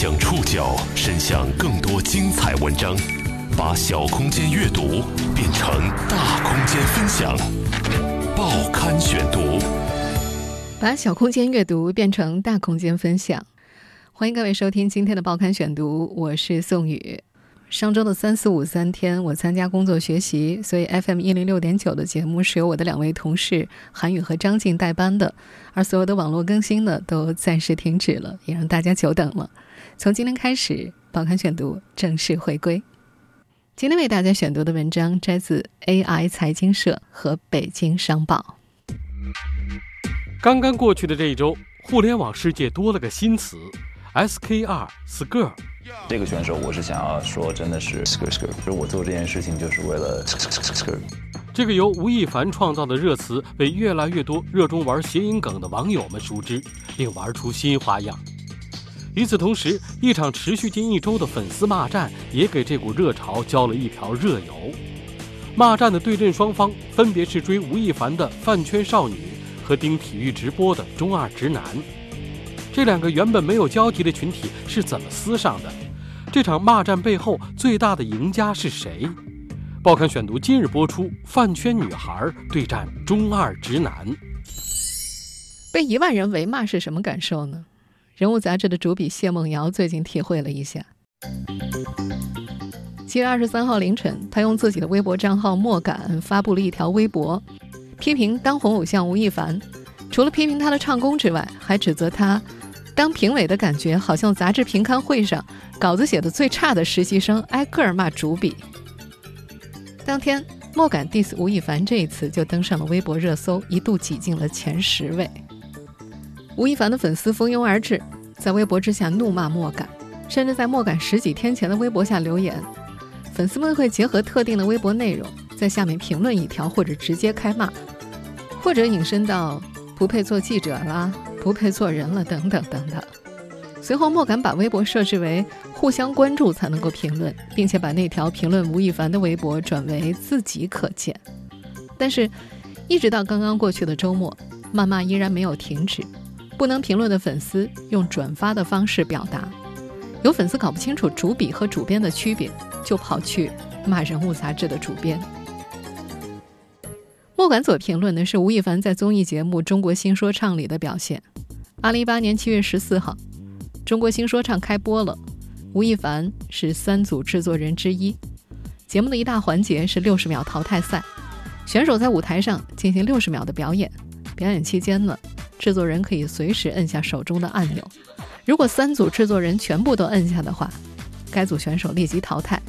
将触角伸向更多精彩文章，把小空间阅读变成大空间分享。报刊选读，把小空间阅读变成大空间分享。欢迎各位收听今天的报刊选读，我是宋宇。上周的三四五三天，我参加工作学习，所以 FM 一零六点九的节目是由我的两位同事韩宇和张静代班的，而所有的网络更新呢都暂时停止了，也让大家久等了。从今天开始，报刊选读正式回归。今天为大家选读的文章摘自 AI 财经社和北京商报。刚刚过去的这一周，互联网世界多了个新词，SKR Skirt。这个选手，我是想要说，真的是 skirt skirt，我做这件事情就是为了 skirt。这个由吴亦凡创造的热词，被越来越多热衷玩谐音梗的网友们熟知，并玩出新花样。与此同时，一场持续近一周的粉丝骂战，也给这股热潮浇了一瓢热油。骂战的对阵双方，分别是追吴亦凡的饭圈少女和盯体育直播的中二直男。这两个原本没有交集的群体是怎么撕上的？这场骂战背后最大的赢家是谁？报刊选读今日播出：饭圈女孩对战中二直男。被一万人围骂是什么感受呢？人物杂志的主笔谢梦瑶最近体会了一下。七月二十三号凌晨，他用自己的微博账号“莫敢”发布了一条微博，批评当红偶像吴亦凡。除了批评他的唱功之外，还指责他。当评委的感觉好像杂志评刊会上稿子写的最差的实习生挨个儿骂主笔。当天，莫敢 diss 吴亦凡这一次就登上了微博热搜，一度挤进了前十位。吴亦凡的粉丝蜂拥而至，在微博之下怒骂莫敢，甚至在莫敢十几天前的微博下留言。粉丝们会结合特定的微博内容，在下面评论一条，或者直接开骂，或者引申到不配做记者啦。不配做人了，等等等等。随后，莫敢把微博设置为互相关注才能够评论，并且把那条评论吴亦凡的微博转为自己可见。但是，一直到刚刚过去的周末，谩骂依然没有停止。不能评论的粉丝用转发的方式表达。有粉丝搞不清楚主笔和主编的区别，就跑去骂人物杂志的主编。莫敢所评论的是吴亦凡在综艺节目《中国新说唱》里的表现。二零一八年七月十四号，《中国新说唱》开播了，吴亦凡是三组制作人之一。节目的一大环节是六十秒淘汰赛，选手在舞台上进行六十秒的表演。表演期间呢，制作人可以随时摁下手中的按钮。如果三组制作人全部都摁下的话，该组选手立即淘汰。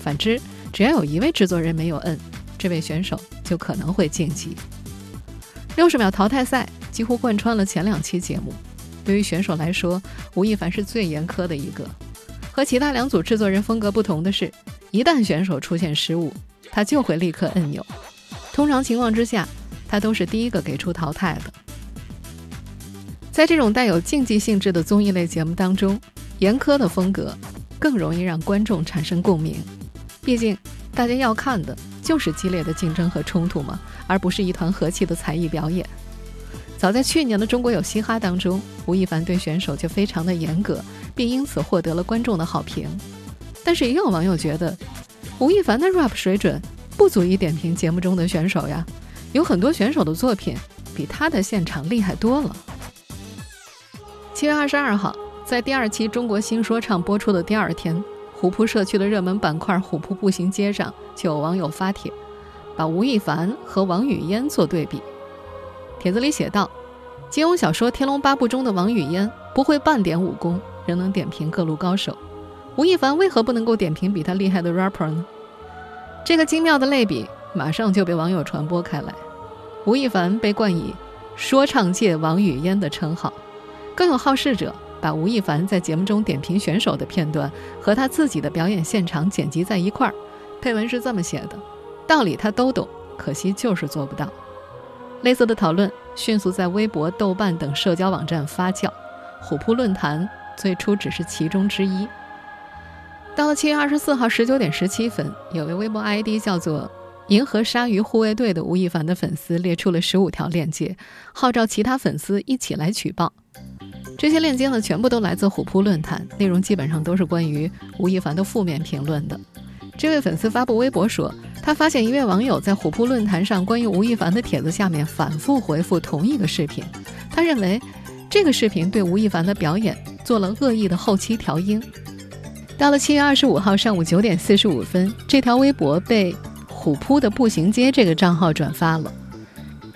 反之，只要有一位制作人没有摁。这位选手就可能会晋级。六十秒淘汰赛几乎贯穿了前两期节目。对于选手来说，吴亦凡是最严苛的一个。和其他两组制作人风格不同的是，一旦选手出现失误，他就会立刻按钮。通常情况之下，他都是第一个给出淘汰的。在这种带有竞技性质的综艺类节目当中，严苛的风格更容易让观众产生共鸣。毕竟，大家要看的。就是激烈的竞争和冲突嘛，而不是一团和气的才艺表演。早在去年的《中国有嘻哈》当中，吴亦凡对选手就非常的严格，并因此获得了观众的好评。但是也有网友觉得，吴亦凡的 rap 水准不足以点评节目中的选手呀，有很多选手的作品比他的现场厉害多了。七月二十二号，在第二期《中国新说唱》播出的第二天。虎扑社区的热门板块“虎扑步行街”上，就有网友发帖，把吴亦凡和王语嫣做对比。帖子里写道：“金庸小说《天龙八部》中的王语嫣不会半点武功，仍能点评各路高手。吴亦凡为何不能够点评比他厉害的 rapper 呢？”这个精妙的类比马上就被网友传播开来。吴亦凡被冠以“说唱界王语嫣”的称号，更有好事者。把吴亦凡在节目中点评选手的片段和他自己的表演现场剪辑在一块儿，配文是这么写的：“道理他都懂，可惜就是做不到。”类似的讨论迅速在微博、豆瓣等社交网站发酵，虎扑论坛最初只是其中之一。到了七月二十四号十九点十七分，有位微博 ID 叫做“银河鲨鱼护卫队”的吴亦凡的粉丝列出了十五条链接，号召其他粉丝一起来举报。这些链接呢，全部都来自虎扑论坛，内容基本上都是关于吴亦凡的负面评论的。这位粉丝发布微博说，他发现一位网友在虎扑论坛上关于吴亦凡的帖子下面反复回复同一个视频，他认为这个视频对吴亦凡的表演做了恶意的后期调音。到了七月二十五号上午九点四十五分，这条微博被虎扑的步行街这个账号转发了。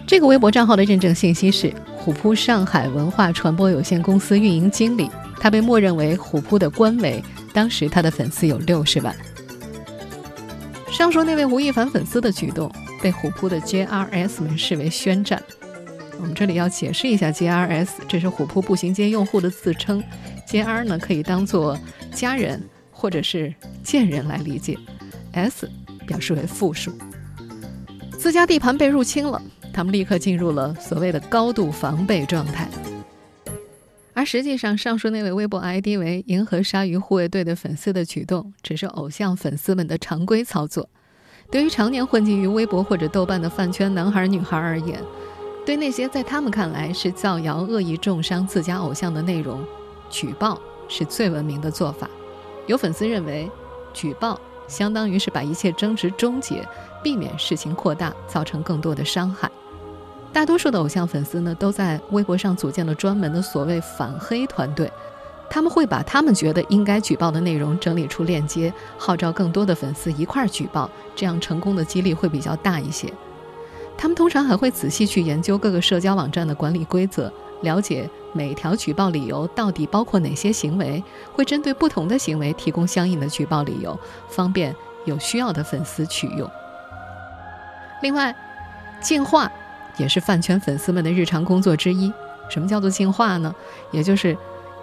这个微博账号的认证信息是虎扑上海文化传播有限公司运营经理，他被默认为虎扑的官微。当时他的粉丝有六十万。上述那位吴亦凡粉丝的举动被虎扑的 JRS 们视为宣战。我们这里要解释一下 JRS，这是虎扑步行街用户的自称。JR 呢可以当做家人或者是贱人来理解，S 表示为复数。自家地盘被入侵了，他们立刻进入了所谓的高度防备状态。而实际上，上述那位微博 ID 为“银河鲨鱼护卫队”的粉丝的举动，只是偶像粉丝们的常规操作。对于常年混迹于微博或者豆瓣的饭圈男孩女孩而言，对那些在他们看来是造谣、恶意重伤自家偶像的内容，举报是最文明的做法。有粉丝认为，举报相当于是把一切争执终结，避免事情扩大，造成更多的伤害。大多数的偶像粉丝呢，都在微博上组建了专门的所谓反黑团队，他们会把他们觉得应该举报的内容整理出链接，号召更多的粉丝一块儿举报，这样成功的几率会比较大一些。他们通常还会仔细去研究各个社交网站的管理规则，了解每条举报理由到底包括哪些行为，会针对不同的行为提供相应的举报理由，方便有需要的粉丝取用。另外，进化。也是饭圈粉丝们的日常工作之一。什么叫做净化呢？也就是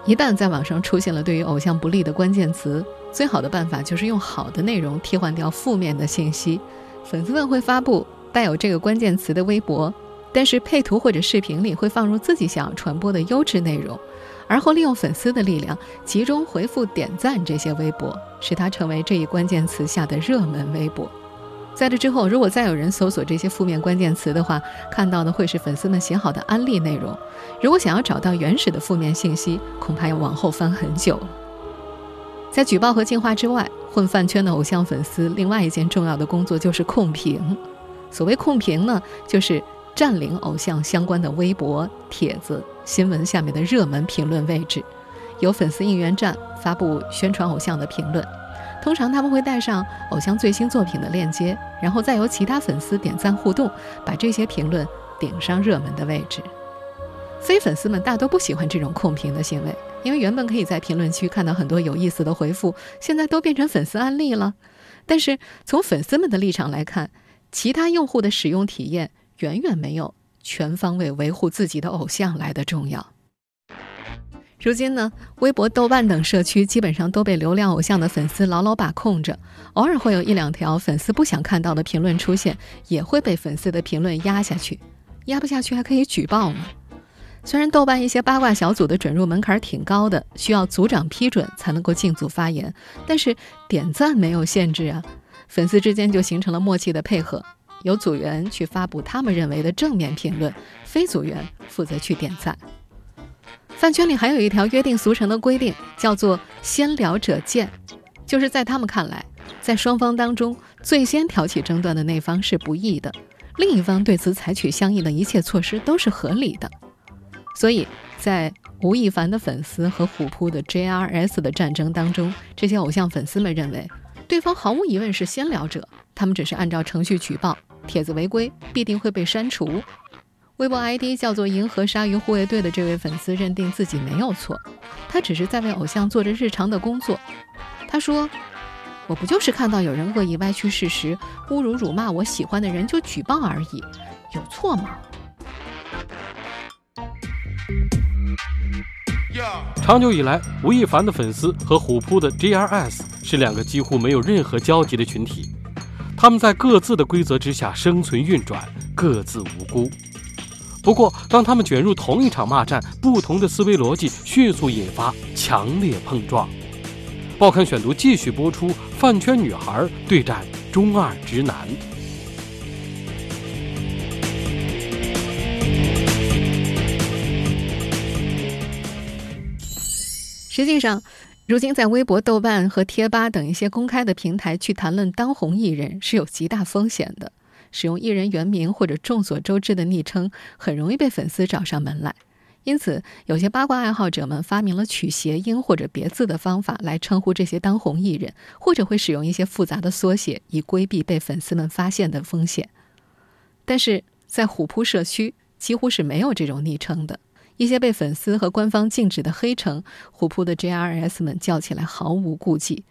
一旦在网上出现了对于偶像不利的关键词，最好的办法就是用好的内容替换掉负面的信息。粉丝们会发布带有这个关键词的微博，但是配图或者视频里会放入自己想要传播的优质内容，而后利用粉丝的力量集中回复点赞这些微博，使它成为这一关键词下的热门微博。在这之后，如果再有人搜索这些负面关键词的话，看到的会是粉丝们写好的安利内容。如果想要找到原始的负面信息，恐怕要往后翻很久。在举报和净化之外，混饭圈的偶像粉丝另外一件重要的工作就是控评。所谓控评呢，就是占领偶像相关的微博、帖子、新闻下面的热门评论位置，由粉丝应援站发布宣传偶像的评论。通常他们会带上偶像最新作品的链接，然后再由其他粉丝点赞互动，把这些评论顶上热门的位置。非粉丝们大多不喜欢这种控评的行为，因为原本可以在评论区看到很多有意思的回复，现在都变成粉丝案例了。但是从粉丝们的立场来看，其他用户的使用体验远远没有全方位维护自己的偶像来的重要。如今呢，微博、豆瓣等社区基本上都被流量偶像的粉丝牢牢把控着，偶尔会有一两条粉丝不想看到的评论出现，也会被粉丝的评论压下去。压不下去还可以举报呢。虽然豆瓣一些八卦小组的准入门槛挺高的，需要组长批准才能够进组发言，但是点赞没有限制啊，粉丝之间就形成了默契的配合，由组员去发布他们认为的正面评论，非组员负责去点赞。饭圈里还有一条约定俗成的规定，叫做“先聊者见”，就是在他们看来，在双方当中最先挑起争端的那方是不义的，另一方对此采取相应的一切措施都是合理的。所以在吴亦凡的粉丝和虎扑的 JRS 的战争当中，这些偶像粉丝们认为，对方毫无疑问是先聊者，他们只是按照程序举报，帖子违规必定会被删除。微博 ID 叫做“银河鲨鱼护卫队”的这位粉丝认定自己没有错，他只是在为偶像做着日常的工作。他说：“我不就是看到有人恶意歪曲事实、侮辱辱骂我喜欢的人就举报而已，有错吗？”长久以来，吴亦凡的粉丝和虎扑的 GRS 是两个几乎没有任何交集的群体，他们在各自的规则之下生存运转，各自无辜。不过，当他们卷入同一场骂战，不同的思维逻辑迅速引发强烈碰撞。报刊选读继续播出：饭圈女孩对战中二直男。实际上，如今在微博、豆瓣和贴吧等一些公开的平台去谈论当红艺人是有极大风险的。使用艺人原名或者众所周知的昵称，很容易被粉丝找上门来。因此，有些八卦爱好者们发明了取谐音或者别字的方法来称呼这些当红艺人，或者会使用一些复杂的缩写，以规避被粉丝们发现的风险。但是在虎扑社区，几乎是没有这种昵称的。一些被粉丝和官方禁止的黑城，虎扑的 JRS 们叫起来毫无顾忌，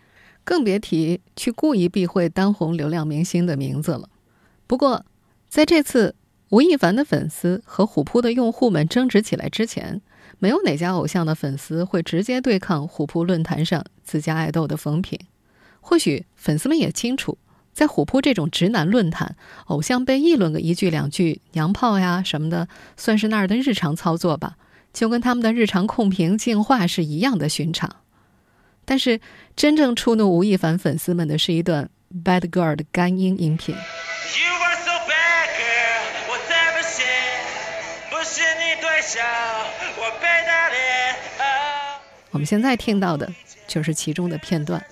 更别提去故意避讳当红流量明星的名字了。不过，在这次吴亦凡的粉丝和虎扑的用户们争执起来之前，没有哪家偶像的粉丝会直接对抗虎扑论坛上自家爱豆的风评。或许粉丝们也清楚，在虎扑这种直男论坛，偶像被议论个一句两句“娘炮呀”什么的，算是那儿的日常操作吧，就跟他们的日常控评、净化是一样的寻常。但是，真正触怒吴亦凡粉丝们的是一段《Bad Girl》的干音音频。我们现在听到的就是其中的片段，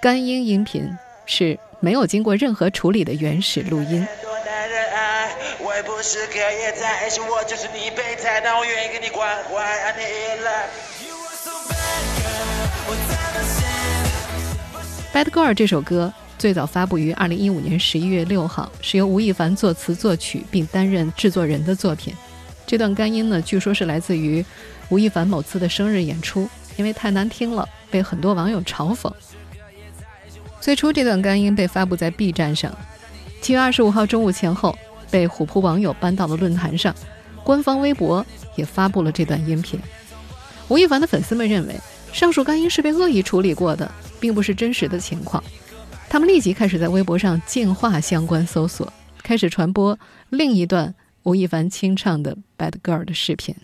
干音音频是没有经过任何处理的原始录音。Bad Girl 这首歌最早发布于二零一五年十一月六号，是由吴亦凡作词作曲并担任制作人的作品。这段干音呢，据说是来自于吴亦凡某次的生日演出，因为太难听了，被很多网友嘲讽。最初这段干音被发布在 B 站上，七月二十五号中午前后，被虎扑网友搬到了论坛上，官方微博也发布了这段音频。吴亦凡的粉丝们认为，上述干音是被恶意处理过的，并不是真实的情况。他们立即开始在微博上净化相关搜索，开始传播另一段。吴亦凡清唱的《Bad Girl》的视频。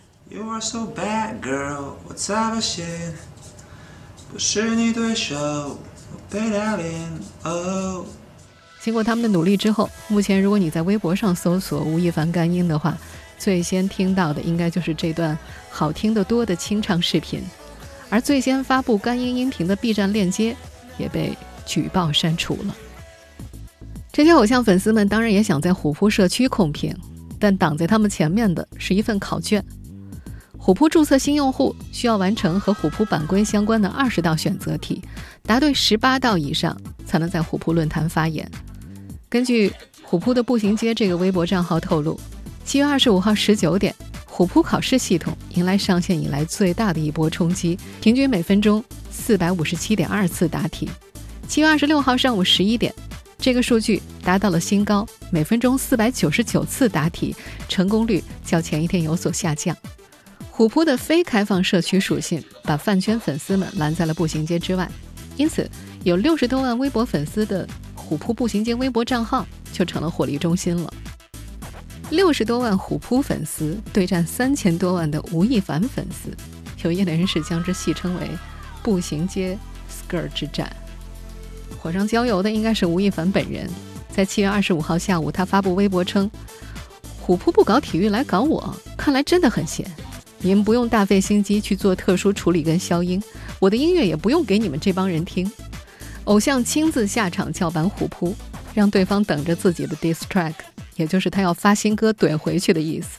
经过他们的努力之后，目前如果你在微博上搜索吴亦凡干音的话，最先听到的应该就是这段好听的多的清唱视频。而最先发布干音音频的 B 站链接也被举报删除了。这些偶像粉丝们当然也想在虎扑社区控评。但挡在他们前面的是一份考卷。虎扑注册新用户需要完成和虎扑版规相关的二十道选择题，答对十八道以上才能在虎扑论坛发言。根据虎扑的步行街这个微博账号透露，七月二十五号十九点，虎扑考试系统迎来上线以来最大的一波冲击，平均每分钟四百五十七点二次答题。七月二十六号上午十一点。这个数据达到了新高，每分钟四百九十九次答题，成功率较前一天有所下降。虎扑的非开放社区属性把饭圈粉丝们拦在了步行街之外，因此有六十多万微博粉丝的虎扑步行街微博账号就成了火力中心了。六十多万虎扑粉丝对战三千多万的吴亦凡粉丝，有业内人士将之戏称为“步行街 skir 之战”。火上浇油的应该是吴亦凡本人。在七月二十五号下午，他发布微博称：“虎扑不搞体育来搞我，看来真的很闲。你们不用大费心机去做特殊处理跟消音，我的音乐也不用给你们这帮人听。偶像亲自下场叫板虎扑，让对方等着自己的 diss track，也就是他要发新歌怼回去的意思。”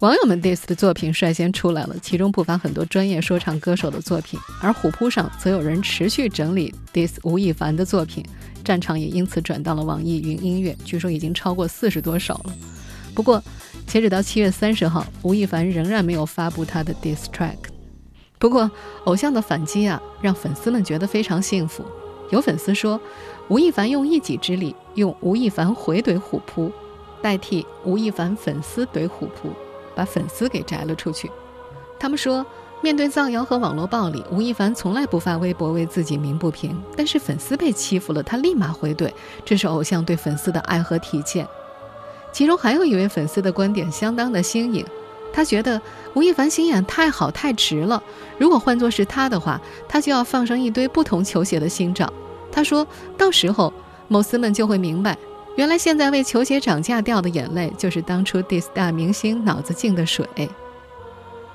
网友们 diss 的作品率先出来了，其中不乏很多专业说唱歌手的作品，而虎扑上则有人持续整理 diss 吴亦凡的作品，战场也因此转到了网易云音乐，据说已经超过四十多首了。不过，截止到七月三十号，吴亦凡仍然没有发布他的 diss track。不过，偶像的反击啊，让粉丝们觉得非常幸福。有粉丝说，吴亦凡用一己之力，用吴亦凡回怼虎扑，代替吴亦凡粉丝怼虎扑。把粉丝给摘了出去。他们说，面对造谣和网络暴力，吴亦凡从来不发微博为自己鸣不平。但是粉丝被欺负了，他立马回怼，这是偶像对粉丝的爱和体现。其中还有一位粉丝的观点相当的新颖，他觉得吴亦凡心眼太好太直了。如果换作是他的话，他就要放上一堆不同球鞋的新照。他说到时候，某丝们就会明白。原来现在为球鞋涨价掉的眼泪，就是当初 dis 大明星脑子进的水。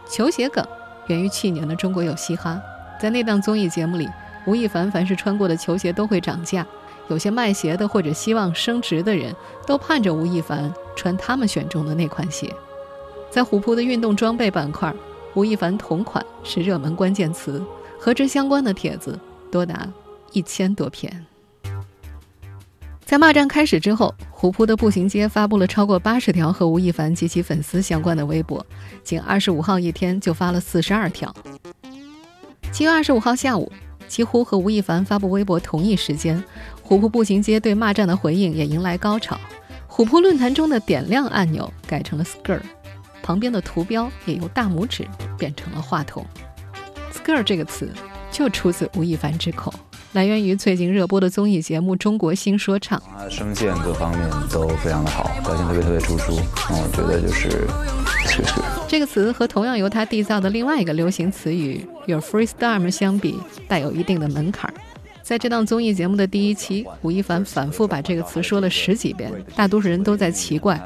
球鞋梗源于去年的《中国有嘻哈》。在那档综艺节目里，吴亦凡凡是穿过的球鞋都会涨价，有些卖鞋的或者希望升值的人都盼着吴亦凡穿他们选中的那款鞋。在虎扑的运动装备板块，吴亦凡同款是热门关键词，和之相关的帖子多达一千多篇。在骂战开始之后，虎扑的步行街发布了超过八十条和吴亦凡及其粉丝相关的微博，仅二十五号一天就发了四十二条。七月二十五号下午，几乎和吴亦凡发布微博同一时间，虎扑步行街对骂战的回应也迎来高潮。虎扑论坛中的点亮按钮改成了 skirt，旁边的图标也由大拇指变成了话筒。skirt 这个词就出自吴亦凡之口。来源于最近热播的综艺节目《中国新说唱》，他声线各方面都非常的好，表现特别特别突出。嗯，我觉得就是 这个词和同样由他缔造的另外一个流行词语 “your freestyle” 相比，带有一定的门槛。在这档综艺节目的第一期，吴亦凡反复把这个词说了十几遍，大多数人都在奇怪，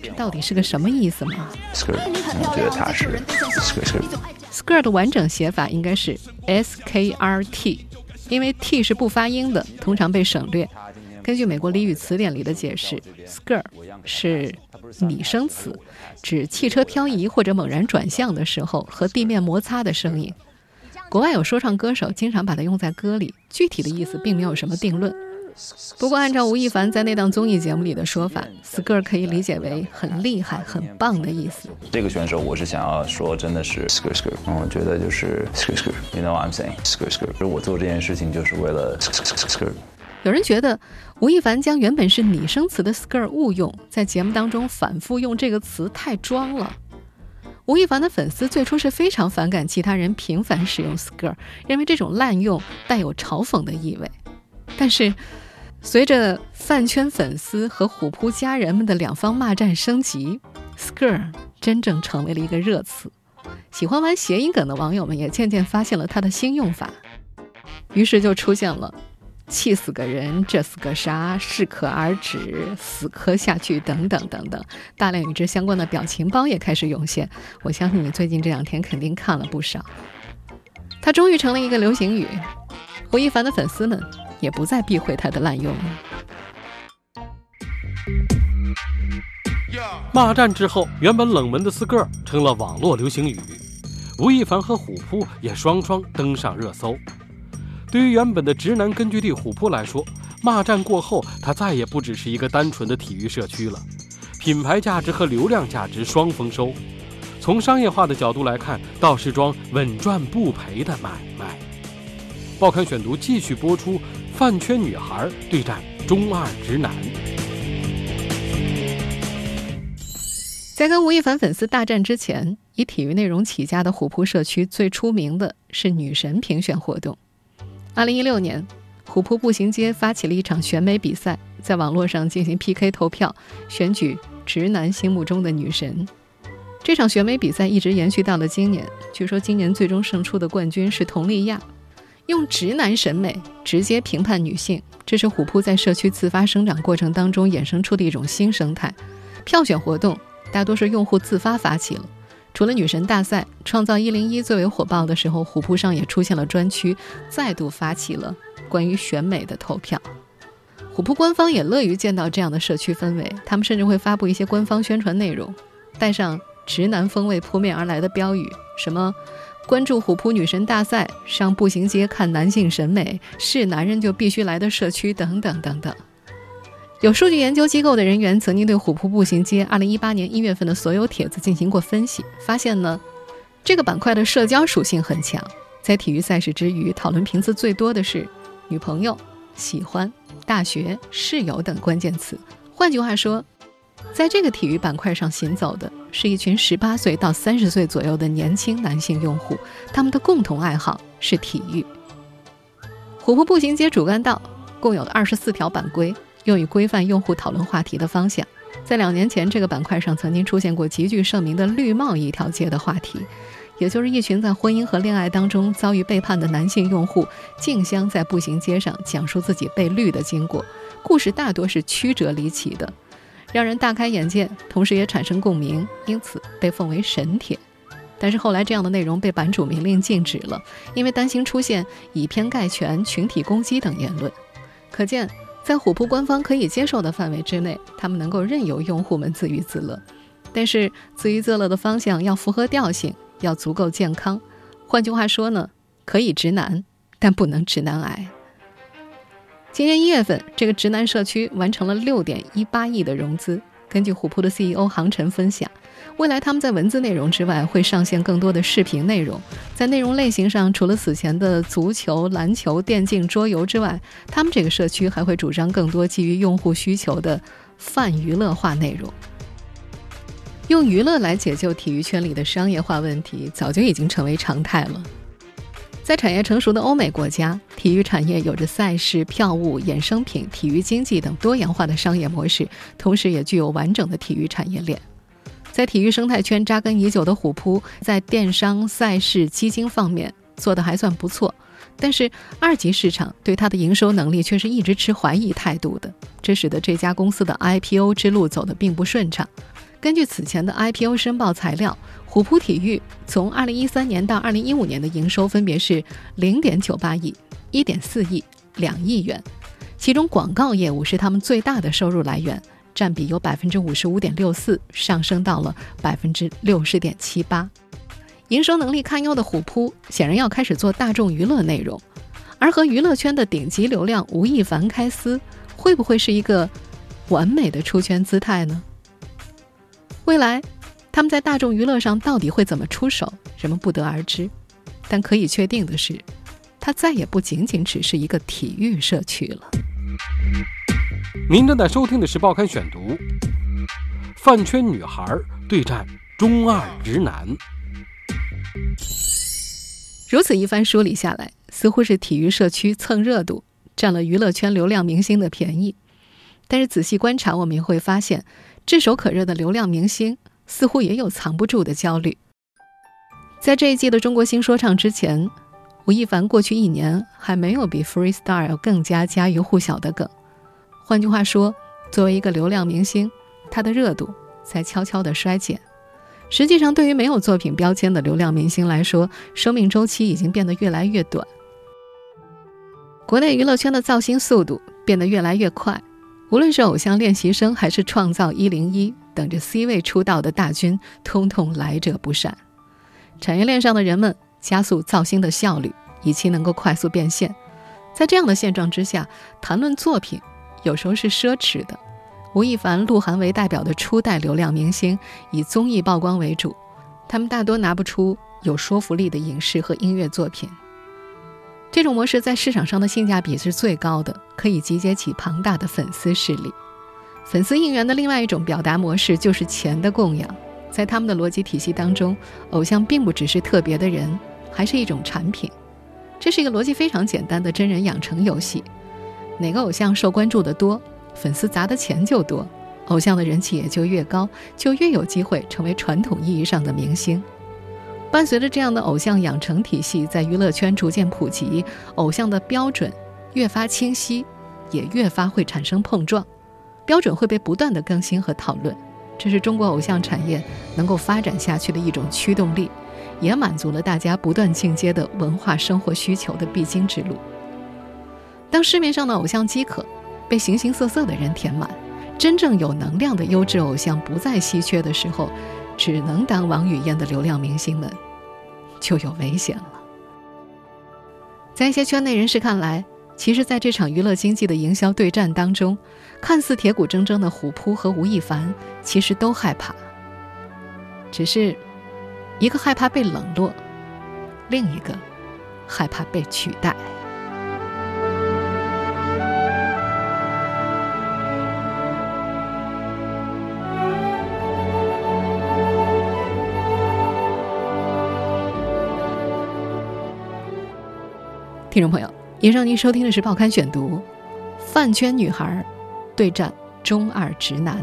这到底是个什么意思吗？skirt，我觉得他是 skirt，skirt 的完整写法应该是 s k r t。因为 t 是不发音的，通常被省略。根据美国俚语词典里的解释 skir 是拟声词，指汽车漂移或者猛然转向的时候和地面摩擦的声音。国外有说唱歌手经常把它用在歌里，具体的意思并没有什么定论。不过，按照吴亦凡在那档综艺节目里的说法，skr 可以理解为很厉害、很棒的意思。这个选手，我是想要说，真的是 skr skr。嗯，我觉得就是 skr skr。You know what I'm saying? skr skr。就是我做这件事情就是为了 skr。有人觉得吴亦凡将原本是拟声词的 skr 误用，在节目当中反复用这个词太装了。吴亦凡的粉丝最初是非常反感其他人频繁使用 skr，认为这种滥用带有嘲讽的意味。但是。随着饭圈粉丝和虎扑家人们的两方骂战升级，skr 真正成为了一个热词。喜欢玩谐音梗的网友们也渐渐发现了它的新用法，于是就出现了“气死个人”“这死个啥”“适可而止”“死磕下去”等等等等，大量与之相关的表情包也开始涌现。我相信你最近这两天肯定看了不少。它终于成了一个流行语，吴亦凡的粉丝们。也不再避讳他的滥用了。骂战之后，原本冷门的四个成了网络流行语，吴亦凡和虎扑也双双登上热搜。对于原本的直男根据地虎扑来说，骂战过后，它再也不只是一个单纯的体育社区了，品牌价值和流量价值双丰收。从商业化的角度来看，倒是桩稳赚不赔的买卖。报刊选读继续播出。饭圈女孩对战中二直男。在跟吴亦凡粉丝大战之前，以体育内容起家的虎扑社区最出名的是女神评选活动。二零一六年，虎扑步行街发起了一场选美比赛，在网络上进行 PK 投票，选举直男心目中的女神。这场选美比赛一直延续到了今年，据说今年最终胜出的冠军是佟丽娅。用直男审美直接评判女性，这是虎扑在社区自发生长过程当中衍生出的一种新生态。票选活动大多是用户自发发起了。除了女神大赛、创造一零一最为火爆的时候，虎扑上也出现了专区，再度发起了关于选美的投票。虎扑官方也乐于见到这样的社区氛围，他们甚至会发布一些官方宣传内容，带上直男风味扑面而来的标语，什么。关注虎扑女神大赛，上步行街看男性审美，是男人就必须来的社区等等等等。有数据研究机构的人员曾经对虎扑步行街2018年1月份的所有帖子进行过分析，发现呢，这个板块的社交属性很强。在体育赛事之余，讨论频次最多的是女朋友、喜欢、大学、室友等关键词。换句话说。在这个体育板块上行走的是一群十八岁到三十岁左右的年轻男性用户，他们的共同爱好是体育。虎扑步行街主干道共有二十四条版规，用于规范用户讨论话题的方向。在两年前，这个板块上曾经出现过极具盛名的“绿帽一条街”的话题，也就是一群在婚姻和恋爱当中遭遇背叛的男性用户，竞相在步行街上讲述自己被绿的经过，故事大多是曲折离奇的。让人大开眼界，同时也产生共鸣，因此被奉为神帖。但是后来这样的内容被版主明令禁止了，因为担心出现以偏概全、群体攻击等言论。可见，在虎扑官方可以接受的范围之内，他们能够任由用户们自娱自乐。但是，自娱自乐的方向要符合调性，要足够健康。换句话说呢，可以直男，但不能直男癌。今年一月份，这个直男社区完成了六点一八亿的融资。根据虎扑的 CEO 杭晨分享，未来他们在文字内容之外会上线更多的视频内容。在内容类型上，除了此前的足球、篮球、电竞、桌游之外，他们这个社区还会主张更多基于用户需求的泛娱乐化内容。用娱乐来解救体育圈里的商业化问题，早就已经成为常态了。在产业成熟的欧美国家，体育产业有着赛事、票务、衍生品、体育经济等多元化的商业模式，同时也具有完整的体育产业链。在体育生态圈扎根已久的虎扑，在电商、赛事、基金方面做得还算不错，但是二级市场对它的营收能力却是一直持怀疑态度的，这使得这家公司的 IPO 之路走得并不顺畅。根据此前的 IPO 申报材料，虎扑体育从2013年到2015年的营收分别是0.98亿、1.4亿、2亿元，其中广告业务是他们最大的收入来源，占比由55.64%上升到了60.78%。营收能力堪忧的虎扑显然要开始做大众娱乐内容，而和娱乐圈的顶级流量吴亦凡开撕，会不会是一个完美的出圈姿态呢？未来，他们在大众娱乐上到底会怎么出手，人们不得而知。但可以确定的是，它再也不仅仅只是一个体育社区了。您正在收听的是《报刊选读》，饭圈女孩对战中二直男。如此一番梳理下来，似乎是体育社区蹭热度，占了娱乐圈流量明星的便宜。但是仔细观察，我们也会发现。炙手可热的流量明星似乎也有藏不住的焦虑。在这一季的中国新说唱之前，吴亦凡过去一年还没有比 Freestyle 更加家喻户晓的梗。换句话说，作为一个流量明星，他的热度在悄悄地衰减。实际上，对于没有作品标签的流量明星来说，生命周期已经变得越来越短。国内娱乐圈的造星速度变得越来越快。无论是偶像练习生，还是创造一零一等着 C 位出道的大军，通通来者不善。产业链上的人们加速造星的效率，以期能够快速变现。在这样的现状之下，谈论作品有时候是奢侈的。吴亦凡、鹿晗为代表的初代流量明星，以综艺曝光为主，他们大多拿不出有说服力的影视和音乐作品。这种模式在市场上的性价比是最高的，可以集结起庞大的粉丝势力。粉丝应援的另外一种表达模式就是钱的供养。在他们的逻辑体系当中，偶像并不只是特别的人，还是一种产品。这是一个逻辑非常简单的真人养成游戏。哪个偶像受关注的多，粉丝砸的钱就多，偶像的人气也就越高，就越有机会成为传统意义上的明星。伴随着这样的偶像养成体系在娱乐圈逐渐普及，偶像的标准越发清晰，也越发会产生碰撞，标准会被不断的更新和讨论，这是中国偶像产业能够发展下去的一种驱动力，也满足了大家不断进阶的文化生活需求的必经之路。当市面上的偶像饥渴被形形色色的人填满，真正有能量的优质偶像不再稀缺的时候。只能当王语嫣的流量明星们，就有危险了。在一些圈内人士看来，其实，在这场娱乐经济的营销对战当中，看似铁骨铮铮的虎扑和吴亦凡，其实都害怕。只是，一个害怕被冷落，另一个害怕被取代。听众朋友，以上您收听的是《报刊选读》，饭圈女孩对战中二直男。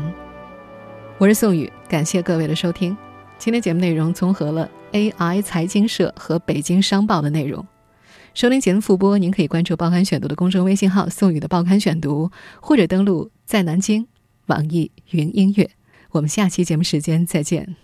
我是宋宇，感谢各位的收听。今天节目内容综合了 AI 财经社和北京商报的内容。收听节目复播，您可以关注《报刊选读》的公众微信号“宋宇的报刊选读”，或者登录在南京网易云音乐。我们下期节目时间再见。